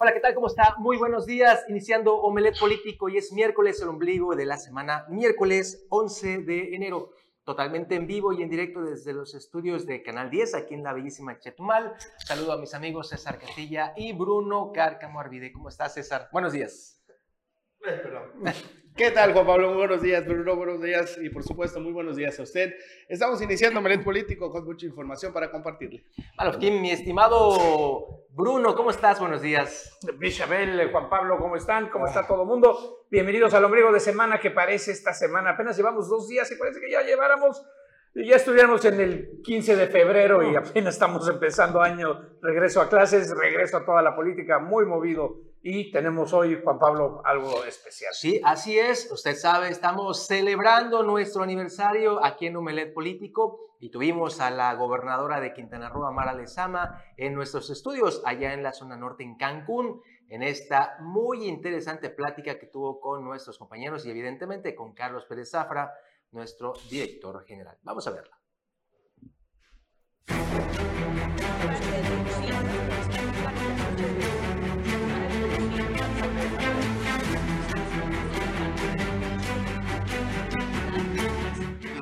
Hola, ¿qué tal? ¿Cómo está? Muy buenos días. Iniciando Omelet Político y es miércoles, el ombligo de la semana, miércoles 11 de enero. Totalmente en vivo y en directo desde los estudios de Canal 10, aquí en la bellísima Chetumal. Saludo a mis amigos César Castilla y Bruno Cárcamo Arvide. ¿Cómo estás, César? Buenos días. Eh, ¿Qué tal, Juan Pablo? Muy buenos días, Bruno. Buenos días y, por supuesto, muy buenos días a usted. Estamos iniciando Melet Político con mucha información para compartirle. Bueno, mi estimado Bruno, ¿cómo estás? Buenos días. Bichabel, Juan Pablo, ¿cómo están? ¿Cómo está todo el mundo? Bienvenidos al ombligo de semana que parece esta semana. Apenas llevamos dos días y parece que ya lleváramos ya estuviéramos en el 15 de febrero y apenas estamos empezando año, regreso a clases, regreso a toda la política, muy movido. Y tenemos hoy, Juan Pablo, algo especial. Sí, así es. Usted sabe, estamos celebrando nuestro aniversario aquí en Humelet Político y tuvimos a la gobernadora de Quintana Roo, Mara Lezama, en nuestros estudios allá en la zona norte, en Cancún, en esta muy interesante plática que tuvo con nuestros compañeros y evidentemente con Carlos Pérez Zafra, nuestro director general. Vamos a verla.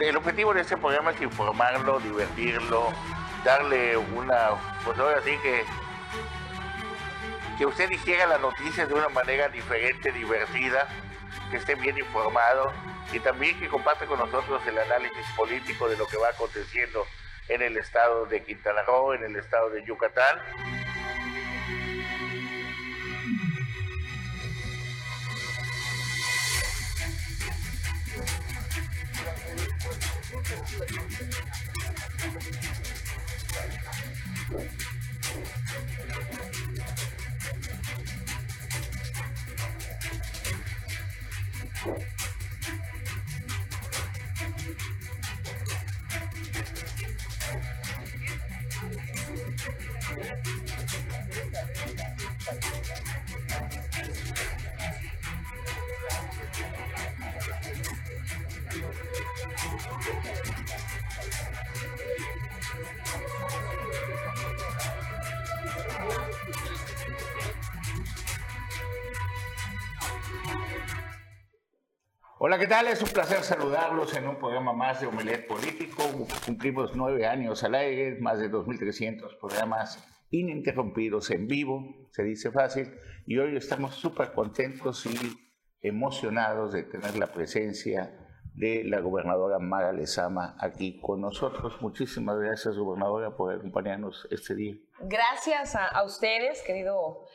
El objetivo de este programa es informarlo, divertirlo, darle una, pues ahora sí que que usted hiciera la noticia de una manera diferente, divertida, que esté bien informado y también que comparte con nosotros el análisis político de lo que va aconteciendo en el estado de Quintana Roo, en el estado de Yucatán. Thank you. Hola, ¿qué tal? Es un placer saludarlos en un programa más de Omelet Político. Cumplimos nueve años al aire, más de 2.300 programas ininterrumpidos en vivo, se dice fácil, y hoy estamos súper contentos y emocionados de tener la presencia de la gobernadora Mara Lezama aquí con nosotros. Muchísimas gracias, gobernadora, por acompañarnos este día. Gracias a, ustedes, querido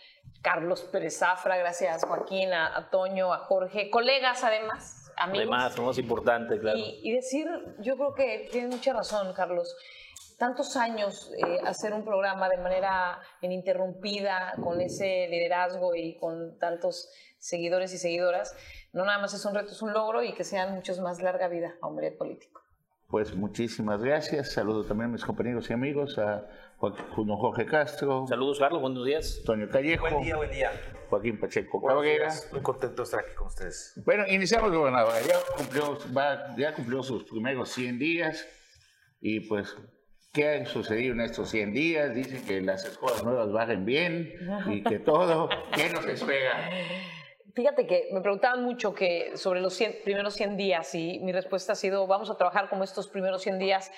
Carlos Pérez Zafra, gracias Joaquín, a, Toño, a Jorge, colegas además, amigos. Además, somos importantes, claro. Y, decir, yo creo que tiene mucha razón, Carlos. Tantos años eh, hacer un programa de manera ininterrumpida, con ese liderazgo y con tantos seguidores y seguidoras, no nada más es un reto, es un logro y que sean muchos más larga vida a hombre político. Pues muchísimas gracias. Saludo también a mis compañeros y amigos, a Jorge Castro. Saludos, Carlos. Buenos días. Antonio Callejo. Buen día, buen día. Joaquín Pacheco Cabrera. Muy contento de estar aquí con ustedes. Bueno, iniciamos, gobernador. Ya cumplió, ya cumplió sus primeros 100 días y pues ¿Qué ha sucedido en estos 100 días? Dicen que las escuelas nuevas bajen bien y que todo. ¿Qué nos espera? Fíjate que me preguntaban mucho que sobre los primeros 100 días y mi respuesta ha sido, vamos a trabajar como estos primeros 100 días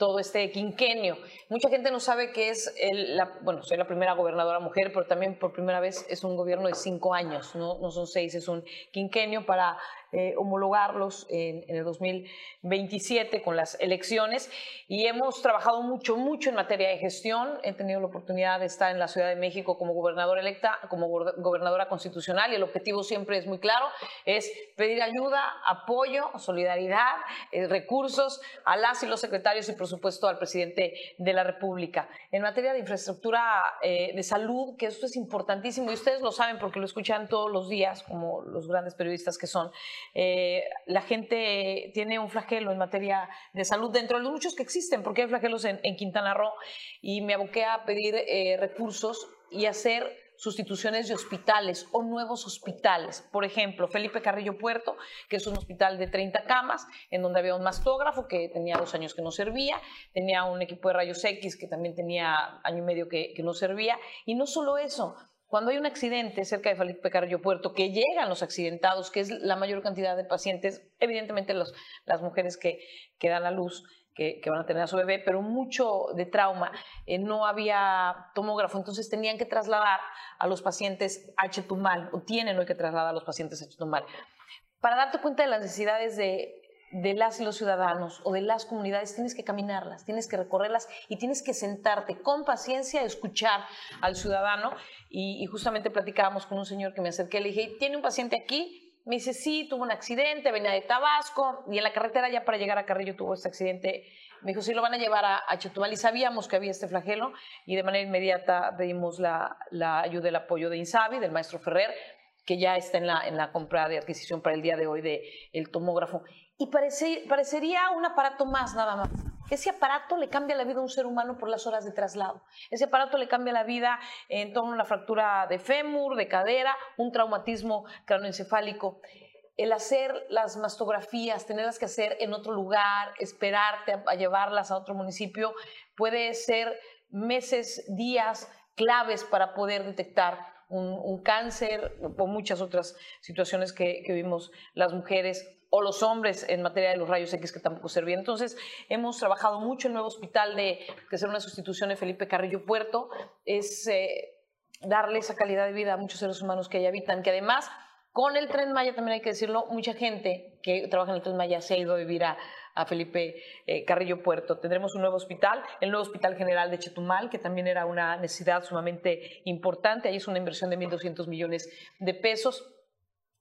todo este quinquenio. Mucha gente no sabe que es, la, bueno, soy la primera gobernadora mujer, pero también por primera vez es un gobierno de cinco años, no, no son seis, es un quinquenio para eh, homologarlos en, el 2027 con las elecciones y hemos trabajado mucho, mucho en materia de gestión. He tenido la oportunidad de estar en la Ciudad de México como gobernadora electa, como gobernadora constitucional y el objetivo siempre es muy claro, es pedir ayuda, apoyo, solidaridad, eh, recursos a las y los secretarios y por supuesto al presidente de la República. En materia de infraestructura eh, de salud, que esto es importantísimo y ustedes lo saben porque lo escuchan todos los días como los grandes periodistas que son, eh, la gente tiene un flagelo en materia de salud dentro de los muchos que existen, porque hay flagelos en, Quintana Roo, y me aboqué a pedir eh, recursos y hacer sustituciones de hospitales o nuevos hospitales. Por ejemplo, Felipe Carrillo Puerto, que es un hospital de 30 camas, en donde había un mastógrafo que tenía dos años que no servía, tenía un equipo de rayos X que también tenía año y medio que, que no servía, y no solo eso, Cuando hay un accidente cerca de Felipe Carrillo Puerto, que llegan los accidentados, que es la mayor cantidad de pacientes, evidentemente los, las mujeres que, que dan a luz, que, que, van a tener a su bebé, pero mucho de trauma, eh, no había tomógrafo, entonces tenían que trasladar a los pacientes a Chetumal, o tienen hoy que trasladar a los pacientes a Chetumal. Para darte cuenta de las necesidades de, de las y los ciudadanos o de las comunidades, tienes que caminarlas, tienes que recorrerlas y tienes que sentarte con paciencia escuchar al ciudadano. Y, justamente platicábamos con un señor que me acerqué, le dije, ¿tiene un paciente aquí? Me dice, sí, tuvo un accidente, venía de Tabasco y en la carretera ya para llegar a Carrillo tuvo este accidente. Me dijo, sí, lo van a llevar a, a Chetumal y sabíamos que había este flagelo y de manera inmediata pedimos la, la ayuda, el apoyo de Insabi, del maestro Ferrer, que ya está en la, en la compra de adquisición para el día de hoy del el tomógrafo. Y parece, parecería un aparato más nada más. Ese aparato le cambia la vida a un ser humano por las horas de traslado. Ese aparato le cambia la vida en torno a una fractura de fémur, de cadera, un traumatismo cranoencefálico. El hacer las mastografías, tenerlas que hacer en otro lugar, esperarte a, a llevarlas a otro municipio, puede ser meses, días claves para poder detectar un, un, cáncer o muchas otras situaciones que, que vimos las mujeres o los hombres en materia de los rayos X que tampoco servían. Entonces, hemos trabajado mucho en el nuevo hospital de que será una sustitución de Felipe Carrillo Puerto, es eh, darle esa calidad de vida a muchos seres humanos que ahí habitan, que además con el Tren Maya, también hay que decirlo, mucha gente que trabaja en el Tren Maya se ha ido a vivir a, a Felipe eh, Carrillo Puerto. Tendremos un nuevo hospital, el nuevo Hospital General de Chetumal, que también era una necesidad sumamente importante. Ahí es una inversión de 1.200 millones de pesos.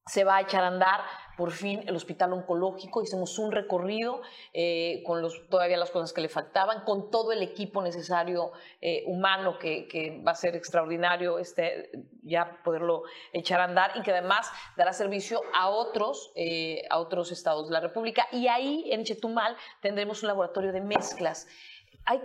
Se va a echar a andar por fin el hospital oncológico, hicimos un recorrido eh, con los, todavía las cosas que le faltaban, con todo el equipo necesario eh, humano que, que, va a ser extraordinario este, ya poderlo echar a andar y que además dará servicio a otros, eh, a otros estados de la República. Y ahí en Chetumal tendremos un laboratorio de mezclas. Hay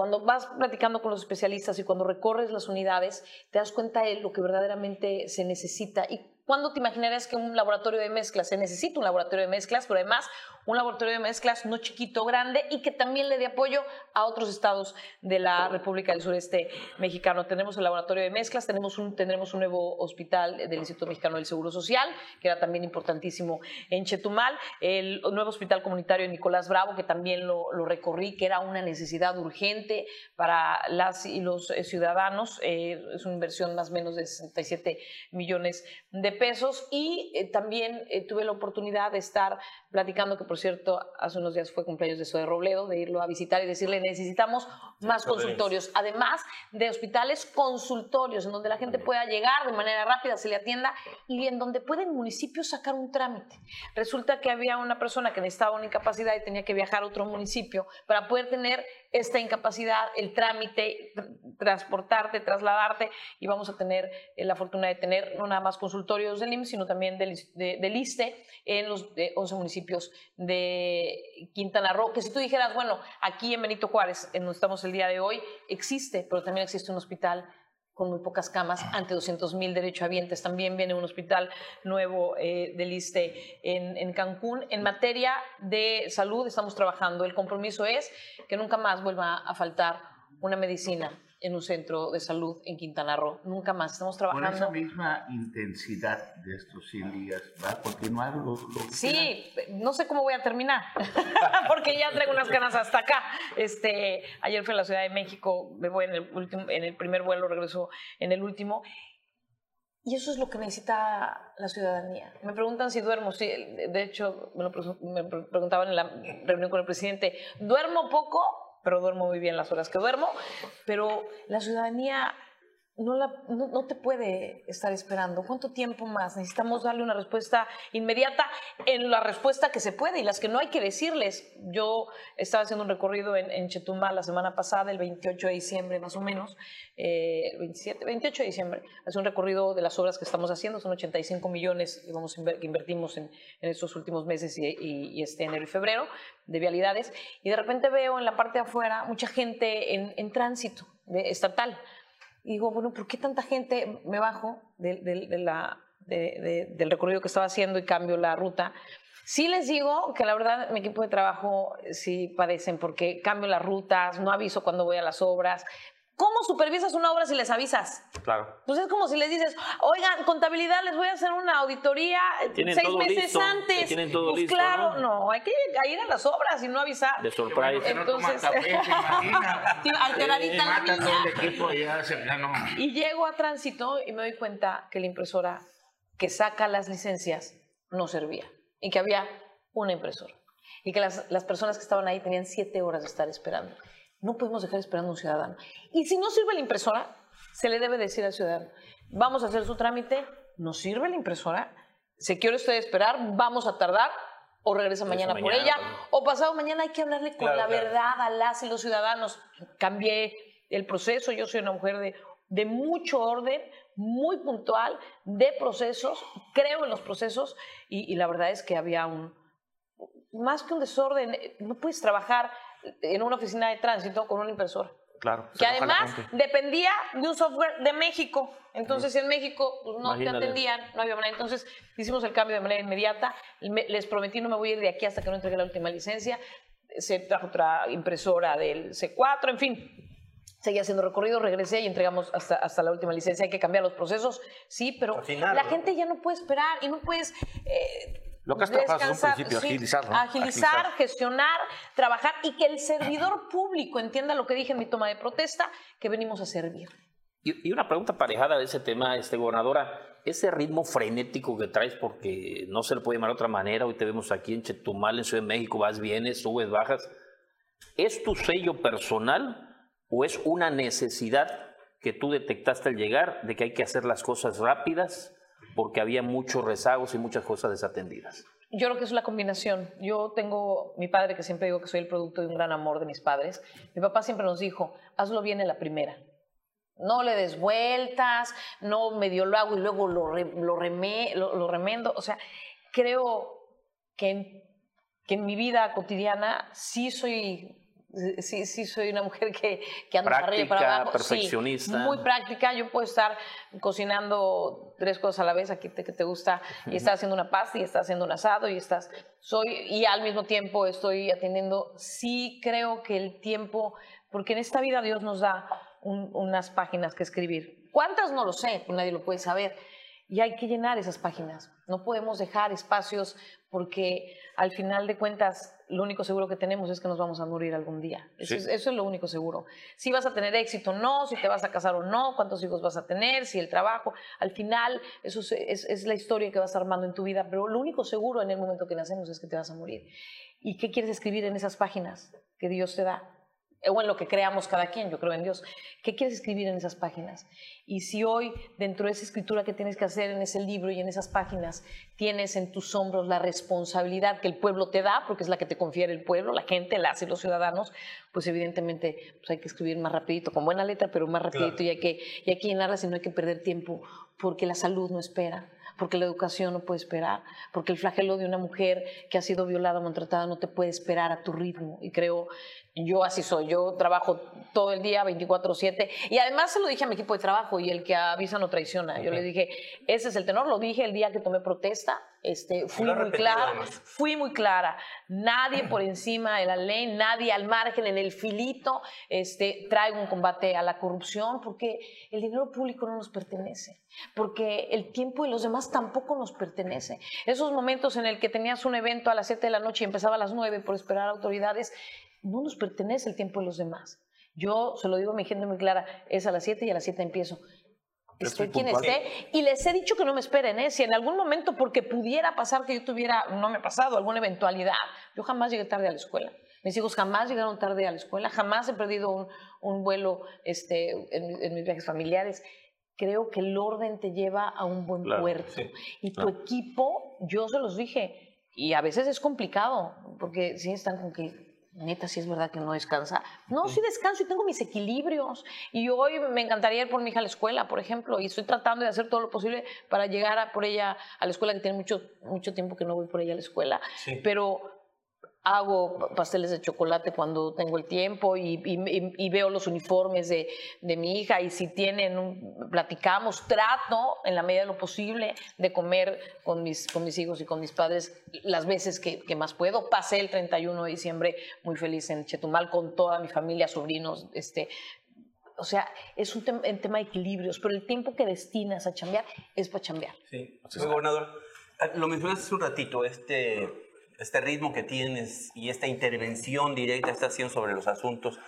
cuando vas platicando con los especialistas y cuando recorres las unidades, te das cuenta de lo que verdaderamente se necesita y ¿Cuándo te imaginarías que un laboratorio de mezclas se necesita un laboratorio de mezclas, pero además un laboratorio de mezclas no chiquito, grande y que también le dé apoyo a otros estados de la República del Sureste mexicano? Tenemos el laboratorio de mezclas, tenemos un, tendremos un nuevo hospital del Instituto Mexicano del Seguro Social, que era también importantísimo en Chetumal, el nuevo hospital comunitario de Nicolás Bravo, que también lo, lo recorrí, que era una necesidad urgente para las y los ciudadanos, eh, es una inversión más o menos de 67 millones de pesos. Y eh, también eh, tuve la oportunidad de estar platicando, que por cierto, hace unos días fue cumpleaños de Zoe Robledo, de irlo a visitar y decirle, necesitamos más consultorios, además de hospitales consultorios, en donde la gente pueda llegar de manera rápida, se le atienda y en donde pueden municipios sacar un trámite. Resulta que había una persona que necesitaba una incapacidad y tenía que viajar a otro municipio para poder tener esta incapacidad, el trámite, transportarte, trasladarte y vamos a tener eh, la fortuna de tener no nada más consultorios del IMSS, sino también del, de, del ISTE en los de 11 municipios de Quintana Roo, que si tú dijeras, bueno, aquí en Benito Juárez, en donde estamos el día de hoy, existe, pero también existe un hospital con muy pocas camas, ante 200 mil derechohabientes. También viene un hospital nuevo eh, del ISTE en, en, Cancún. En materia de salud estamos trabajando. El compromiso es que nunca más vuelva a faltar una medicina en un centro de salud en Quintana Roo. Nunca más. Estamos trabajando. Con esa misma intensidad de estos 100 días, ¿va a continuar? Lo, lo sí, no sé cómo voy a terminar, porque ya traigo unas ganas hasta acá. Este, ayer fui a la Ciudad de México, me voy en el, último, en el primer vuelo, regreso en el último. Y eso es lo que necesita la ciudadanía. Me preguntan si duermo. Sí, de hecho, me lo me preguntaban en la reunión con el presidente. ¿Duermo poco? Pero duermo muy bien las horas que duermo, pero la ciudadanía no, la, no, no, te puede estar esperando. ¿Cuánto tiempo más? Necesitamos darle una respuesta inmediata en la respuesta que se puede y las que no hay que decirles. Yo estaba haciendo un recorrido en, en Chetumal la semana pasada, el 28 de diciembre más o menos, eh, 27, 28 de diciembre. Es un recorrido de las obras que estamos haciendo, son 85 millones que invertimos en, en estos últimos meses y, y, y, este enero y febrero de vialidades. Y de repente veo en la parte de afuera mucha gente en, en tránsito de, estatal y digo, bueno, ¿por qué tanta gente me bajo de, del recorrido que estaba haciendo y cambio la ruta? Sí les digo que la verdad mi equipo de trabajo sí padecen porque cambio las rutas, no aviso cuando voy a las obras, ¿Cómo supervisas una obra si les avisas? Claro. Pues es como si les dices, oigan, contabilidad, les voy a hacer una auditoría Tienen seis todo meses listo, antes. tienen todo pues listo, claro, ¿no? ¿no? hay que ir a las obras y no avisar. De surprise. Entonces- alteradita la niña. Y llego a tránsito y me doy cuenta que la impresora que saca las licencias no servía y que había una impresora. Y que las, las personas que estaban ahí tenían siete horas de estar esperando. No podemos dejar esperando a un ciudadano. Y si no sirve la impresora, se le debe decir al ciudadano, vamos a hacer su trámite, no sirve la impresora, se quiere usted esperar, vamos a tardar, o regresa mañana, por ella, o pasado mañana hay que hablarle con Claro, la claro. verdad a las y los ciudadanos. Cambié el proceso, yo soy una mujer de, de mucho orden, muy puntual, de procesos, creo en los procesos, y, y la verdad es que había un, más que un desorden, no puedes trabajar en una oficina de tránsito con una impresora. Claro. Que además dependía de un software de México. Entonces, en México pues, no te atendían, no había manera. Entonces, hicimos el cambio de manera inmediata. Me- les prometí no me voy a ir de aquí hasta que no entregue la última licencia. Se trajo otra impresora del C4, en fin. Seguí haciendo recorrido, regresé y entregamos hasta, hasta la última licencia. Hay que cambiar los procesos, sí, pero la ¿no? gente ya no puede esperar y no puedes eh, Lo que has trabajado desde un principio, agilizar, ¿no? Agilizar, Agilizar. gestionar, trabajar y que el servidor público entienda lo que dije en mi toma de protesta, que venimos a servir. Y, y una pregunta parejada de ese tema, este, gobernadora. Ese ritmo frenético que traes, porque no se le puede llamar de otra manera, hoy te vemos aquí en Chetumal, en Ciudad de México, vas, vienes, subes, bajas. ¿Es tu sello personal o es una necesidad que tú detectaste al llegar de que hay que hacer las cosas rápidas porque había muchos rezagos y muchas cosas desatendidas? Yo creo que es la combinación. Yo tengo mi padre, que siempre digo que soy el producto de un gran amor de mis padres. Mi papá siempre nos dijo, hazlo bien en la primera. No le des vueltas, no medio lo hago y luego lo, re- lo, reme- lo- lo remendo. O sea, creo que en, que en mi vida cotidiana sí soy, sí, sí soy una mujer que, que anda para arriba y para Práctica, abajo. Sí, perfeccionista. muy práctica. Yo puedo estar cocinando tres cosas a la vez, aquí te, que te gusta, y estás haciendo una pasta, y estás haciendo un asado, y estás, soy, y al mismo tiempo estoy atendiendo. Sí creo que el tiempo, porque en esta vida Dios nos da un- unas páginas que escribir. ¿Cuántas? No lo sé, pues nadie lo puede saber. Y hay que llenar esas páginas. No podemos dejar espacios porque al final de cuentas lo único seguro que tenemos es que nos vamos a morir algún día. Eso, Sí. es, eso es lo único seguro. Si vas a tener éxito o no, si te vas a casar o no, cuántos hijos vas a tener, si el trabajo. Al final eso es, es- es la historia que vas armando en tu vida, pero lo único seguro en el momento que nacemos es que te vas a morir. ¿Y qué quieres escribir en esas páginas que Dios te da? O en lo que creamos cada quien, yo creo en Dios. ¿Qué quieres escribir en esas páginas? Y si hoy, dentro de esa escritura que tienes que hacer en ese libro y en esas páginas, tienes en tus hombros la responsabilidad que el pueblo te da, porque es la que te confiere el pueblo, la gente, las y los ciudadanos, pues evidentemente pues hay que escribir más rapidito, con buena letra, pero más rapidito y, hay que, y hay que llenarlas y no hay que perder tiempo, porque la salud no espera porque la educación no puede esperar, porque el flagelo de una mujer que ha sido violada o maltratada no te puede esperar a tu ritmo. Y creo, yo así soy, yo trabajo todo el día 24/7 y además se lo dije a mi equipo de trabajo y el que avisa no traiciona. Yo le dije, ese es el tenor, lo dije el día que tomé protesta, este, fui muy repetido, clara, además. fui muy clara, nadie por encima de la ley, nadie al margen, en el filito, este, traigo un combate a la corrupción porque el dinero público no nos pertenece, porque el tiempo de los demás tampoco nos pertenece. Esos momentos en el que tenías un evento a las 7 de la noche y empezaba a las 9 por esperar a autoridades, no nos pertenece el tiempo de los demás. Yo se lo digo a mi gente muy clara, es a las 7 y a las 7 empiezo. Estoy quien esté y les he dicho que no me esperen, ¿eh? si en algún momento, porque pudiera pasar que yo tuviera, no me ha pasado, alguna eventualidad, yo jamás llegué tarde a la escuela. Mis hijos jamás llegaron tarde a la escuela, jamás he perdido un, un vuelo este, en, en mis viajes familiares. Creo que el orden te lleva a un buen Claro, puerto. sí, y tu equipo, yo se los dije, y a veces es complicado, porque sí están con que, neta, sí es verdad que no descansa. No, sí descanso y tengo mis equilibrios. Y hoy me encantaría ir por mi hija a la escuela, por ejemplo, y estoy tratando de hacer todo lo posible para llegar a por ella a la escuela, que tiene mucho, mucho tiempo que no voy por ella a la escuela. Sí. Pero hago pasteles de chocolate cuando tengo el tiempo y, y- y- y veo los uniformes de, de mi hija y si tienen, un- platicamos, trato en la medida de lo posible de comer con mis, con mis hijos y con mis padres las veces que, que más puedo. Pasé el 31 de diciembre muy feliz en Chetumal con toda mi familia, sobrinos, este, O sea, es un tema, tema de equilibrios, pero el tiempo que destinas a chambear es para chambear. Sí, gobernador, ah, lo mencionaste hace un ratito, este, este ritmo que tienes y esta intervención directa que estás haciendo sobre los asuntos,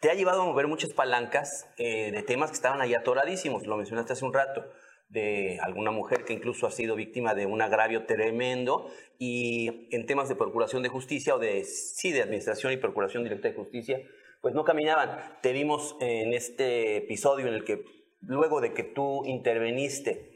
te ha llevado a mover muchas palancas eh, de temas que estaban ahí atoradísimos, lo mencionaste hace un rato de alguna mujer que incluso ha sido víctima de un agravio tremendo y en temas de procuración de justicia o de, sí, de administración y procuración directa de justicia, pues no caminaban. Te vimos en este episodio en el que luego de que tú interveniste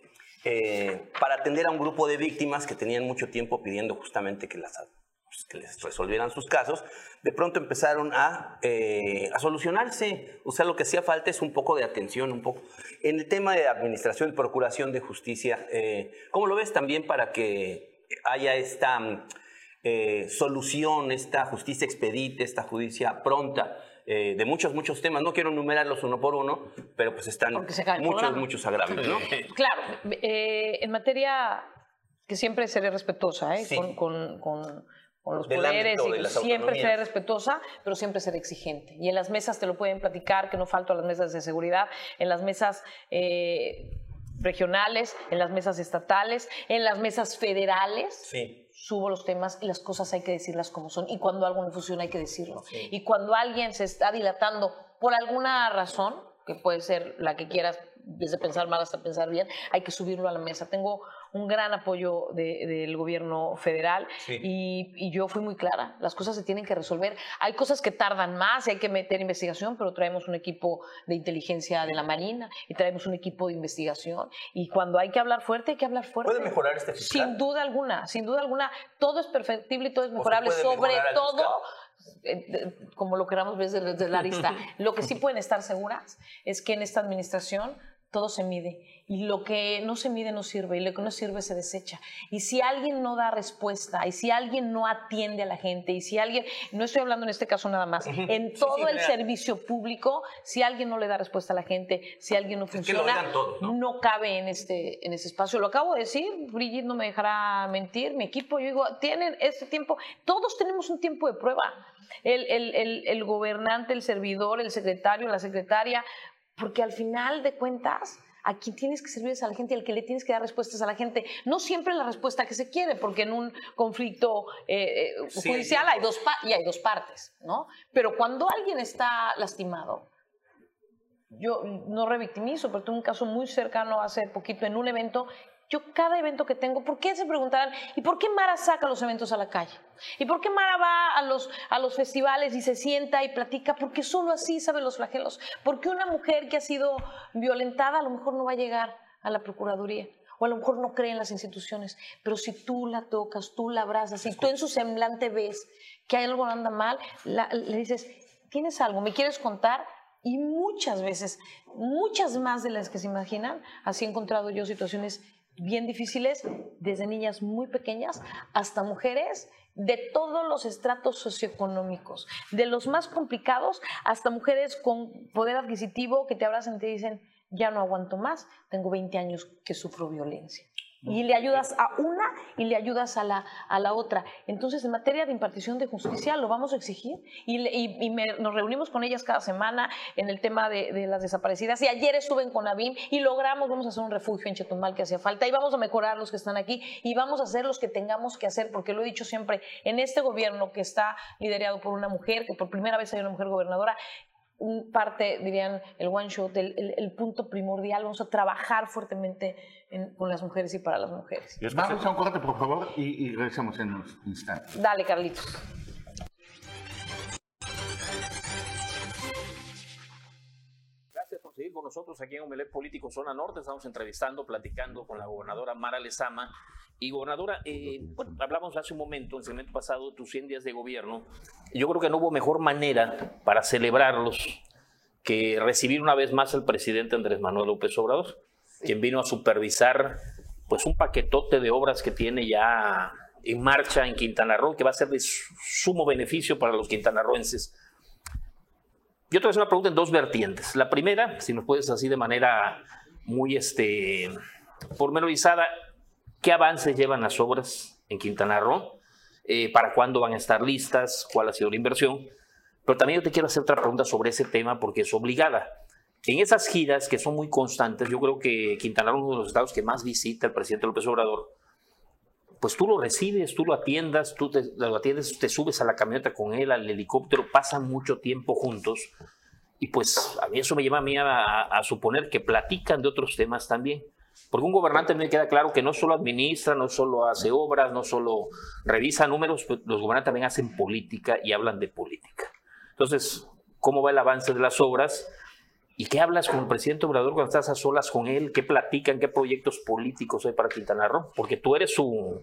eh, para atender a un grupo de víctimas que tenían mucho tiempo pidiendo justamente que las pues, que les resolvieran sus casos, de pronto empezaron a, eh, a, solucionarse. O sea, lo que hacía falta es un poco de atención, un poco. En el tema de administración y procuración de justicia, eh, ¿cómo lo ves también para que haya esta eh, solución, esta justicia expedita, esta justicia pronta? De muchos, muchos temas. No quiero enumerarlos uno por uno, pero pues están muchos, muchos agravios, ¿no? Claro, en materia que siempre seré respetuosa ¿eh? con, con con los poderes y siempre ser respetuosa, pero siempre ser exigente. Y en las mesas te lo pueden platicar, que no falto a las mesas de seguridad, en las mesas eh, regionales, en las mesas estatales, en las mesas federales. Subo los temas y las cosas hay que decirlas como son. Y cuando algo no funciona hay que decirlo. Y cuando alguien se está dilatando por alguna razón, que puede ser la que quieras, desde pensar mal hasta pensar bien, hay que subirlo a la mesa. Tengo un gran apoyo del gobierno federal y, yo fui muy clara, las cosas se tienen que resolver. Hay cosas que tardan más y hay que meter investigación, pero traemos un equipo de inteligencia de la Marina y traemos un equipo de investigación y cuando hay que hablar fuerte, hay que hablar fuerte. ¿Puede mejorar este fiscal? Sin duda alguna, sin duda alguna, todo es perfectible y todo es mejorable, sobre todo eh, como lo queramos ver desde la arista, lo que sí pueden estar seguras es que en esta administración todo se mide y lo que no se mide no sirve y lo que no sirve se desecha. Y si alguien no da respuesta y si alguien no atiende a la gente y si alguien, no estoy hablando en este caso nada más, en todo el servicio público, si alguien no le da respuesta a la gente, si alguien no funciona, ¿no? cabe en este, en ese espacio. Lo acabo de decir, Brigitte no me dejará mentir, mi equipo, yo digo, tienen este tiempo, todos tenemos un tiempo de prueba. El, el, el, el gobernante, el servidor, el secretario, la secretaria, porque al final de cuentas, a quien tienes que servir es a la gente y al que le tienes que dar respuestas a la gente. No siempre la respuesta que se quiere, porque en un conflicto eh, eh, judicial hay dos, y hay dos partes, ¿no? Pero cuando alguien está lastimado, yo no revictimizo, pero tuve un caso muy cercano hace poquito en un evento yo cada evento que tengo, ¿por qué se preguntarán, ¿y por qué Mara saca los eventos a la calle? ¿Y por qué Mara va a los, a los festivales y se sienta y platica? Porque solo así sabe los flagelos. Porque una mujer que ha sido violentada a lo mejor no va a llegar a la Procuraduría o a lo mejor no cree en las instituciones, pero si tú la tocas, tú la abrazas, y tú en su semblante ves que hay algo que anda mal, le dices, ¿tienes algo? ¿Me quieres contar? Y muchas veces, muchas más de las que se imaginan, así he encontrado yo situaciones bien difíciles, desde niñas muy pequeñas hasta mujeres de todos los estratos socioeconómicos, de los más complicados hasta mujeres con poder adquisitivo que te abrazan y te dicen, ya no aguanto más, tengo 20 años que sufro violencia y le ayudas a una y le ayudas a la, a la otra. Entonces, en materia de impartición de justicia, lo vamos a exigir y, nos reunimos con ellas cada semana en el tema de, las desaparecidas. Y ayer estuve en Conavim y logramos, vamos a hacer un refugio en Chetumal que hacía falta y vamos a mejorar los que están aquí y vamos a hacer los que tengamos que hacer, porque lo he dicho siempre, en este gobierno que está liderado por una mujer, que por primera vez hay una mujer gobernadora, parte, dirían, el one shot, el, punto primordial. Vamos a trabajar fuertemente con las mujeres y para las mujeres. Vamos a un corte, por favor, y, y regresamos en un instante. Dale, Carlitos. Seguir con nosotros aquí en Omelet Político Zona Norte. Estamos entrevistando, platicando con la gobernadora Mara Lezama y gobernadora, eh, bueno, hablamos hace un momento, en el segmento pasado, tus 100 días de gobierno. Yo creo que no hubo mejor manera para celebrarlos que recibir una vez más al presidente Andrés Manuel López Obrador, quien vino a supervisar pues un paquetote de obras que tiene ya en marcha en Quintana Roo, que va a ser de sumo beneficio para los quintanarroenses. Yo te voy a hacer una pregunta en dos vertientes. La primera, si nos puedes así de manera muy este, pormenorizada, ¿Qué avances llevan las obras en Quintana Roo? Eh, ¿Para cuándo van a estar listas? ¿Cuál ha sido la inversión? Pero también yo te quiero hacer otra pregunta sobre ese tema porque es obligada. en esas giras que son muy constantes, yo creo que Quintana Roo es uno de los estados que más visita el presidente López Obrador. Pues tú lo recibes, tú lo atiendas, tú te, lo atiendes, te subes a la camioneta con él, al helicóptero, pasan mucho tiempo juntos. Y pues a mí eso me lleva a mí a, a suponer que platican de otros temas también. Porque un gobernante me queda claro que no solo administra, no solo hace obras, no solo revisa números, pues los gobernantes también hacen política y hablan de política. Entonces, ¿cómo va el avance de las obras? ¿Y qué hablas con el presidente Obrador cuando estás a solas con él? ¿Qué platican? ¿Qué proyectos políticos hay para Quintana Roo? Porque tú eres su,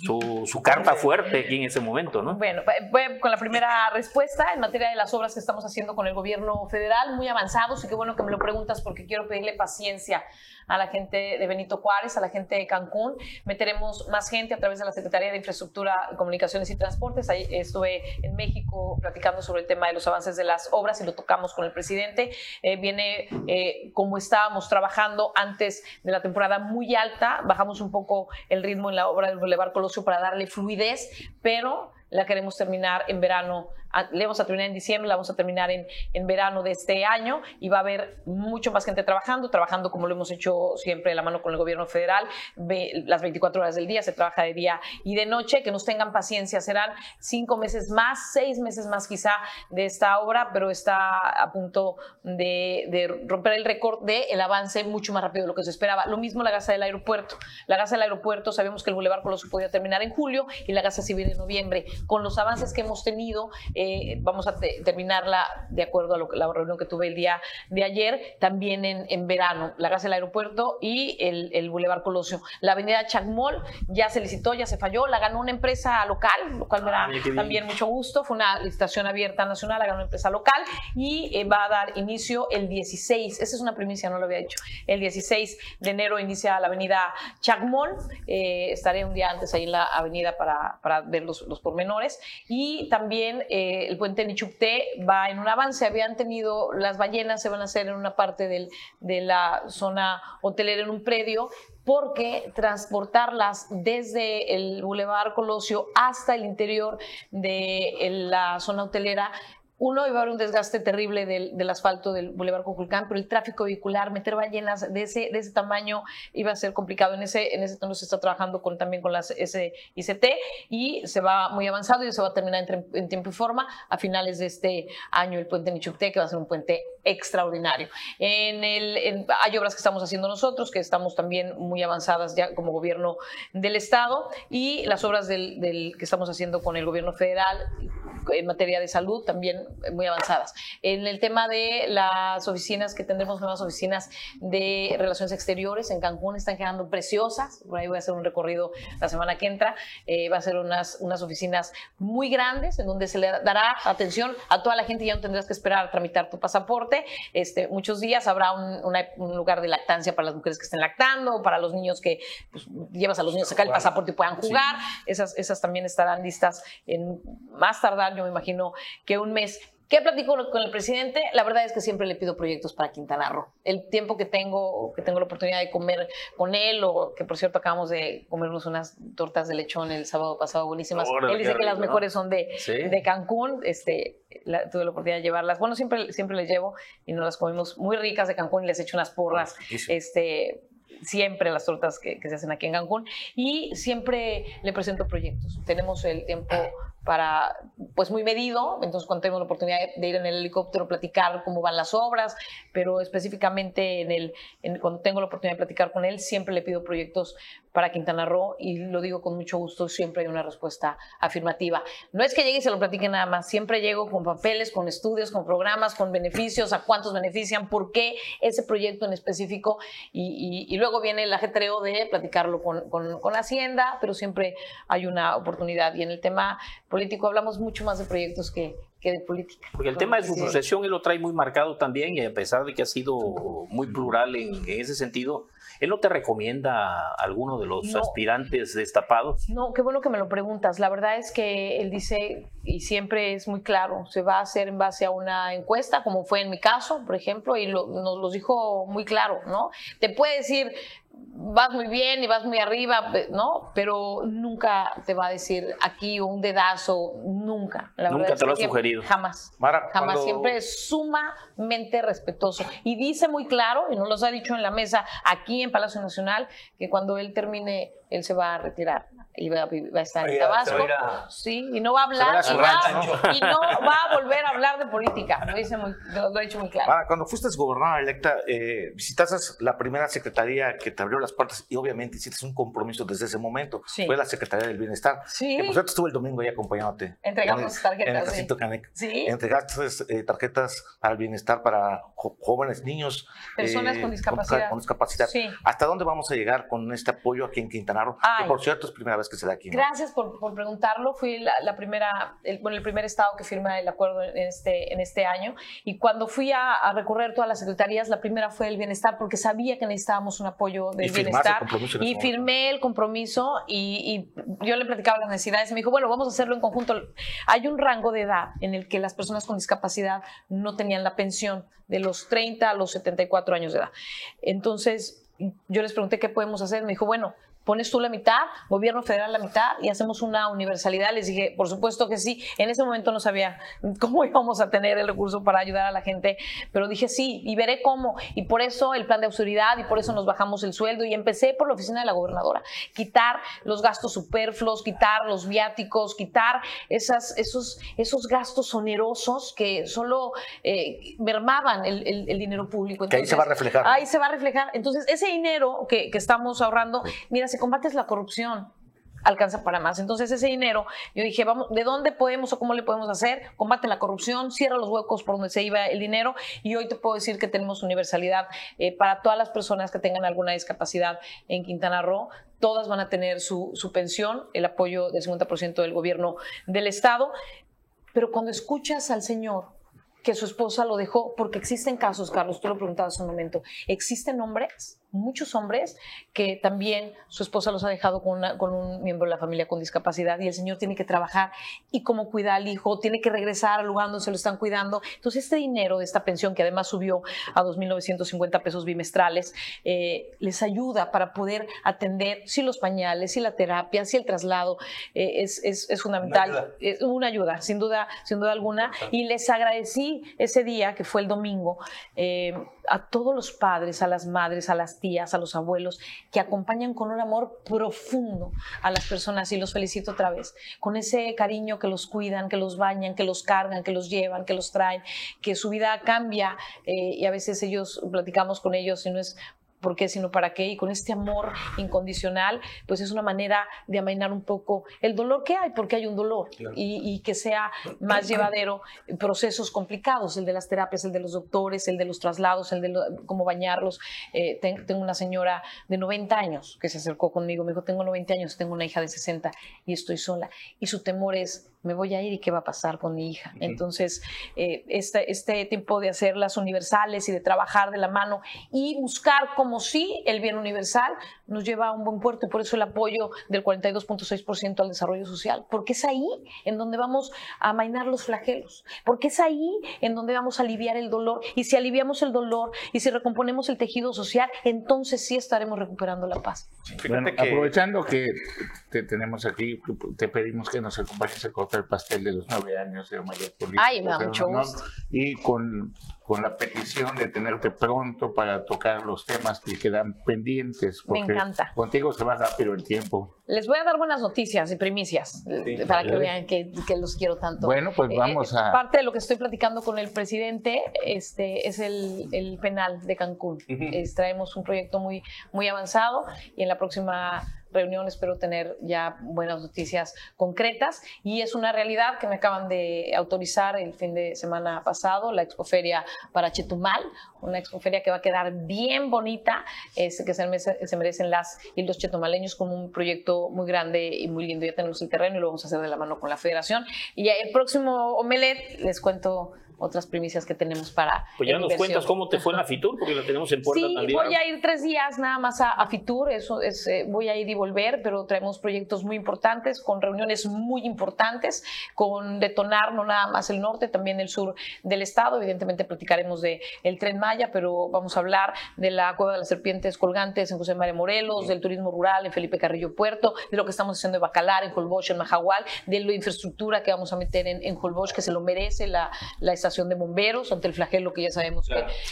su, su, carta fuerte aquí en ese momento, ¿no? Bueno, voy con la primera respuesta en materia de las obras que estamos haciendo con el gobierno federal, muy avanzados, y qué bueno que me lo preguntas porque quiero pedirle paciencia a la gente de Benito Juárez, a la gente de Cancún. Meteremos más gente a través de la Secretaría de Infraestructura, Comunicaciones y Transportes. Ahí estuve en México platicando sobre el tema de los avances de las obras y lo tocamos con el presidente. Eh, viene eh, como estábamos trabajando antes de la temporada muy alta, bajamos un poco el ritmo en la obra del Boulevard Colosio para darle fluidez, pero la queremos terminar en verano le vamos a terminar en diciembre, la vamos a terminar en, en verano de este año y va a haber mucho más gente trabajando, trabajando como lo hemos hecho siempre de la mano con el gobierno federal, las 24 horas del día, se trabaja de día y de noche, que nos tengan paciencia, serán cinco meses más, seis meses más quizá de esta obra, pero está a punto de, de romper el récord del el avance mucho más rápido de lo que se esperaba. Lo mismo la gasa del aeropuerto. La gasa del aeropuerto, sabemos que el Boulevard Colosio podía terminar en julio y la gasa civil en noviembre. Con los avances que hemos tenido, eh, vamos a terminarla de acuerdo a lo que, la reunión que tuve el día de ayer, también en, en verano, la gas del aeropuerto y el, el Boulevard Colosio. La avenida Chacmol ya se licitó, ya se falló, la ganó una empresa local, lo cual me da Ah, también mucho gusto, fue una licitación abierta nacional, la ganó una empresa local y eh, va a dar inicio el 16, esa es una primicia, no lo había dicho, el 16 de enero inicia la avenida Chacmol, eh, estaré un día antes ahí en la avenida para, para ver los, los pormenores. Y también eh, el puente Nichupté va en un avance. Habían tenido las ballenas, se van a hacer en una parte de la zona hotelera en un predio, porque transportarlas desde el Boulevard Colosio hasta el interior de la zona hotelera uno, iba a haber un desgaste terrible del, asfalto del Boulevard Cuculcán, pero el tráfico vehicular, meter ballenas de ese, de ese tamaño iba a ser complicado. En ese, en ese tono se está trabajando con, también con las SICT y se va muy avanzado y se va a terminar en, en tiempo y forma a finales de este año el puente Nichupté, que va a ser un puente extraordinario. En el, en, hay obras que estamos haciendo nosotros, que estamos también muy avanzadas ya como gobierno del Estado, y las obras del, del que estamos haciendo con el gobierno federal en materia de salud también muy avanzadas. En el tema de las oficinas, que tendremos nuevas oficinas de relaciones exteriores en Cancún, están quedando preciosas. Por ahí voy a hacer un recorrido la semana que entra. Eh, va a ser unas, unas oficinas muy grandes en donde se le dará atención a toda la gente. Ya no tendrás que esperar a tramitar tu pasaporte. Este, muchos días habrá un, una, un lugar de lactancia para las mujeres que estén lactando, para los niños que pues, llevas a los niños a sacar el pasaporte y puedan jugar. Sí. Esas, esas también estarán listas en más tardar, yo me imagino que un mes. ¿Qué platico con el presidente? La verdad es que siempre le pido proyectos para Quintana Roo. El tiempo que tengo, que tengo la oportunidad de comer con él, o que por cierto acabamos de comernos unas tortas de lechón el sábado pasado buenísimas. Órale, él dice que las mejores son de, Sí. de Cancún. Este, la- tuve la oportunidad de llevarlas. Bueno, siempre, siempre les llevo y nos las comimos muy ricas de Cancún y les echo unas porras. Riquísimo. Este, siempre las tortas que, que se hacen aquí en Cancún y siempre le presento proyectos. Tenemos el tiempo para, pues muy medido, entonces cuando tengo la oportunidad de ir en el helicóptero, platicar cómo van las obras, pero específicamente en el, cuando tengo la oportunidad de platicar con él, siempre le pido proyectos para Quintana Roo y lo digo con mucho gusto, siempre hay una respuesta afirmativa. No es que llegue y se lo platique nada más, siempre llego con papeles, con estudios, con programas, con beneficios, a cuántos benefician, por qué ese proyecto en específico y, y- y luego viene el ajetreo de platicarlo con, con- con Hacienda, pero siempre hay una oportunidad y en el tema político hablamos mucho más de proyectos que, que de política. Porque el tema de su sucesión él lo trae muy marcado también y a pesar de que ha sido muy plural en, en ese sentido, ¿él no te recomienda a alguno de los No. aspirantes destapados? No, qué bueno que me lo preguntas. La verdad es que él dice, y siempre es muy claro, se va a hacer en base a una encuesta, como fue en mi caso, por ejemplo, y lo- nos lo dijo muy claro, ¿no? Te puede decir vas muy bien y vas muy arriba, ¿no? Pero nunca te va a decir aquí un dedazo, nunca. La nunca te lo ha sugerido. Jamás. jamás. Siempre es sumamente respetuoso. Y dice muy claro, y nos lo ha dicho en la mesa aquí en Palacio Nacional, que cuando él termine, él se va a retirar y va, a estar en Tabasco. Sí, y no va a hablar y, no va a volver a hablar de política. Lo, dice muy, lo, ha dicho muy claro. Ahora, cuando fuiste gobernadora electa, eh, visitaste la primera secretaría que te abrió las puertas y obviamente hiciste un compromiso desde ese momento. Fue la Secretaría del Bienestar. Sí. Que por cierto estuve el domingo ahí acompañonte. Entregamos tarjetas. En el Sí. Entregaste eh, tarjetas al bienestar para jóvenes, niños. Personas eh, con discapacidad. Con, discapacidad. Sí. ¿Hasta dónde vamos a llegar con este apoyo aquí en Quintana Roo? Que por cierto es primera vez que se da aquí. Gracias por, por, preguntarlo. Fui la, primera, el, bueno, el primer estado que firma el acuerdo en este, en este año. Y cuando fui a, a recorrer todas las secretarías, la primera fue el bienestar porque sabía que necesitábamos un apoyo del bienestar. Y firmé el compromiso y, y, yo le platicaba las necesidades. Me dijo, bueno, vamos a hacerlo en conjunto. Hay un rango de edad en el que las personas con discapacidad no tenían la pensión de los 30 a los 74 años de edad. Entonces, yo les pregunté qué podemos hacer. Me dijo, bueno, pones tú la mitad, gobierno federal la mitad y hacemos una universalidad. Les dije, por supuesto que sí. En ese momento no sabía cómo íbamos a tener el recurso para ayudar a la gente, pero dije sí y veré cómo. Y por eso el plan de austeridad y por eso nos bajamos el sueldo y empecé por la oficina de la gobernadora. Quitar los gastos superfluos, quitar los viáticos, quitar esas, esos, esos gastos onerosos que solo eh, mermaban el, el, dinero público. que ahí se va a reflejar. Ahí se va a reflejar. Entonces, ese dinero que, que estamos ahorrando, mira, combates la corrupción, alcanza para más. Entonces ese dinero, yo dije, vamos, ¿de dónde podemos o cómo le podemos hacer? Combate la corrupción, cierra los huecos por donde se iba el dinero y hoy te puedo decir que tenemos universalidad eh, para todas las personas que tengan alguna discapacidad en Quintana Roo. Todas van a tener su, su pensión, el apoyo del 50% del gobierno del Estado. Pero cuando escuchas al Señor que su esposa lo dejó, porque existen casos, Carlos, tú lo preguntabas un momento, existen hombres muchos hombres que también su esposa los ha dejado con, con, un miembro de la familia con discapacidad y el señor tiene que trabajar y cómo cuida al hijo, tiene que regresar al lugar donde se lo están cuidando. Entonces, este dinero de esta pensión, que además subió a 2.950 pesos bimestrales, eh, les ayuda para poder atender si los pañales, si la terapia, si el traslado, eh, es, es, es, fundamental. Una ayuda. Es una ayuda, sin duda, sin duda alguna. Y les agradecí ese día, que fue el domingo, eh, a todos los padres, a las madres, a las tías, a los abuelos, que acompañan con un amor profundo a las personas y los felicito otra vez, con ese cariño que los cuidan, que los bañan, que los cargan, que los llevan, que los traen, que su vida cambia eh, y a veces ellos platicamos con ellos y no es por qué, sino para qué, y con este amor incondicional, pues es una manera de amainar un poco el dolor que hay, porque hay un dolor, y, que sea más llevadero procesos complicados, el de las terapias, el de los doctores, el de los traslados, el de cómo bañarlos. Eh, tengo una señora de 90 años que se acercó conmigo, me dijo, tengo 90 años, tengo una hija de 60 y estoy sola, y su temor es me voy a ir y qué va a pasar con mi hija. Entonces, eh, este, este tipo de hacerlas universales y de trabajar de la mano y buscar como si el bien universal nos lleva a un buen puerto y por eso el apoyo del 42.6% al desarrollo social, porque es ahí en donde vamos a amainar los flagelos, porque es ahí en donde vamos a aliviar el dolor y si aliviamos el dolor y si recomponemos el tejido social, entonces sí estaremos recuperando la paz. Aprovechando que te tenemos aquí, te pedimos que nos acompañes a cortar el pastel de los nueve años de María Política. Ay, me da mucho gusto. Y con, con la petición de tenerte pronto para tocar los temas que quedan pendientes. Me encanta. Contigo se va rápido el tiempo. Les voy a dar buenas noticias y primicias eh, para que vean que, que, los quiero tanto. Bueno, pues eh, vamos a... Parte de lo que estoy platicando con el presidente este, es el, el penal de Cancún. traemos un proyecto muy, muy avanzado y en la próxima reunión espero tener ya buenas noticias concretas y es una realidad que me acaban de autorizar el fin de semana pasado, la expoferia para Chetumal, una expoferia que va a quedar bien bonita, este, que se, merecen las y los chetumaleños como un proyecto muy grande y muy lindo. Ya tenemos el terreno y lo vamos a hacer de la mano con la federación. Y el próximo Omelet les cuento otras primicias que tenemos para. Pues ya nos cuentas cómo te fue en la FITUR, porque la tenemos en puerta sí, también. Voy a ir tres días nada más a, FITUR, eso es, eh, voy a ir y volver, pero traemos proyectos muy importantes, con reuniones muy importantes, con detonar no nada más el norte, también el sur del estado. Evidentemente platicaremos de el tren Maya, pero vamos a hablar de la Cueva de las Serpientes Colgantes en José María Morelos, del turismo rural en Felipe Carrillo Puerto, de lo que estamos haciendo en Bacalar, en Holbox, en Majahual, de la infraestructura que vamos a meter en, en Holbox, que se lo merece la, la estación de bomberos ante el flagelo que ya sabemos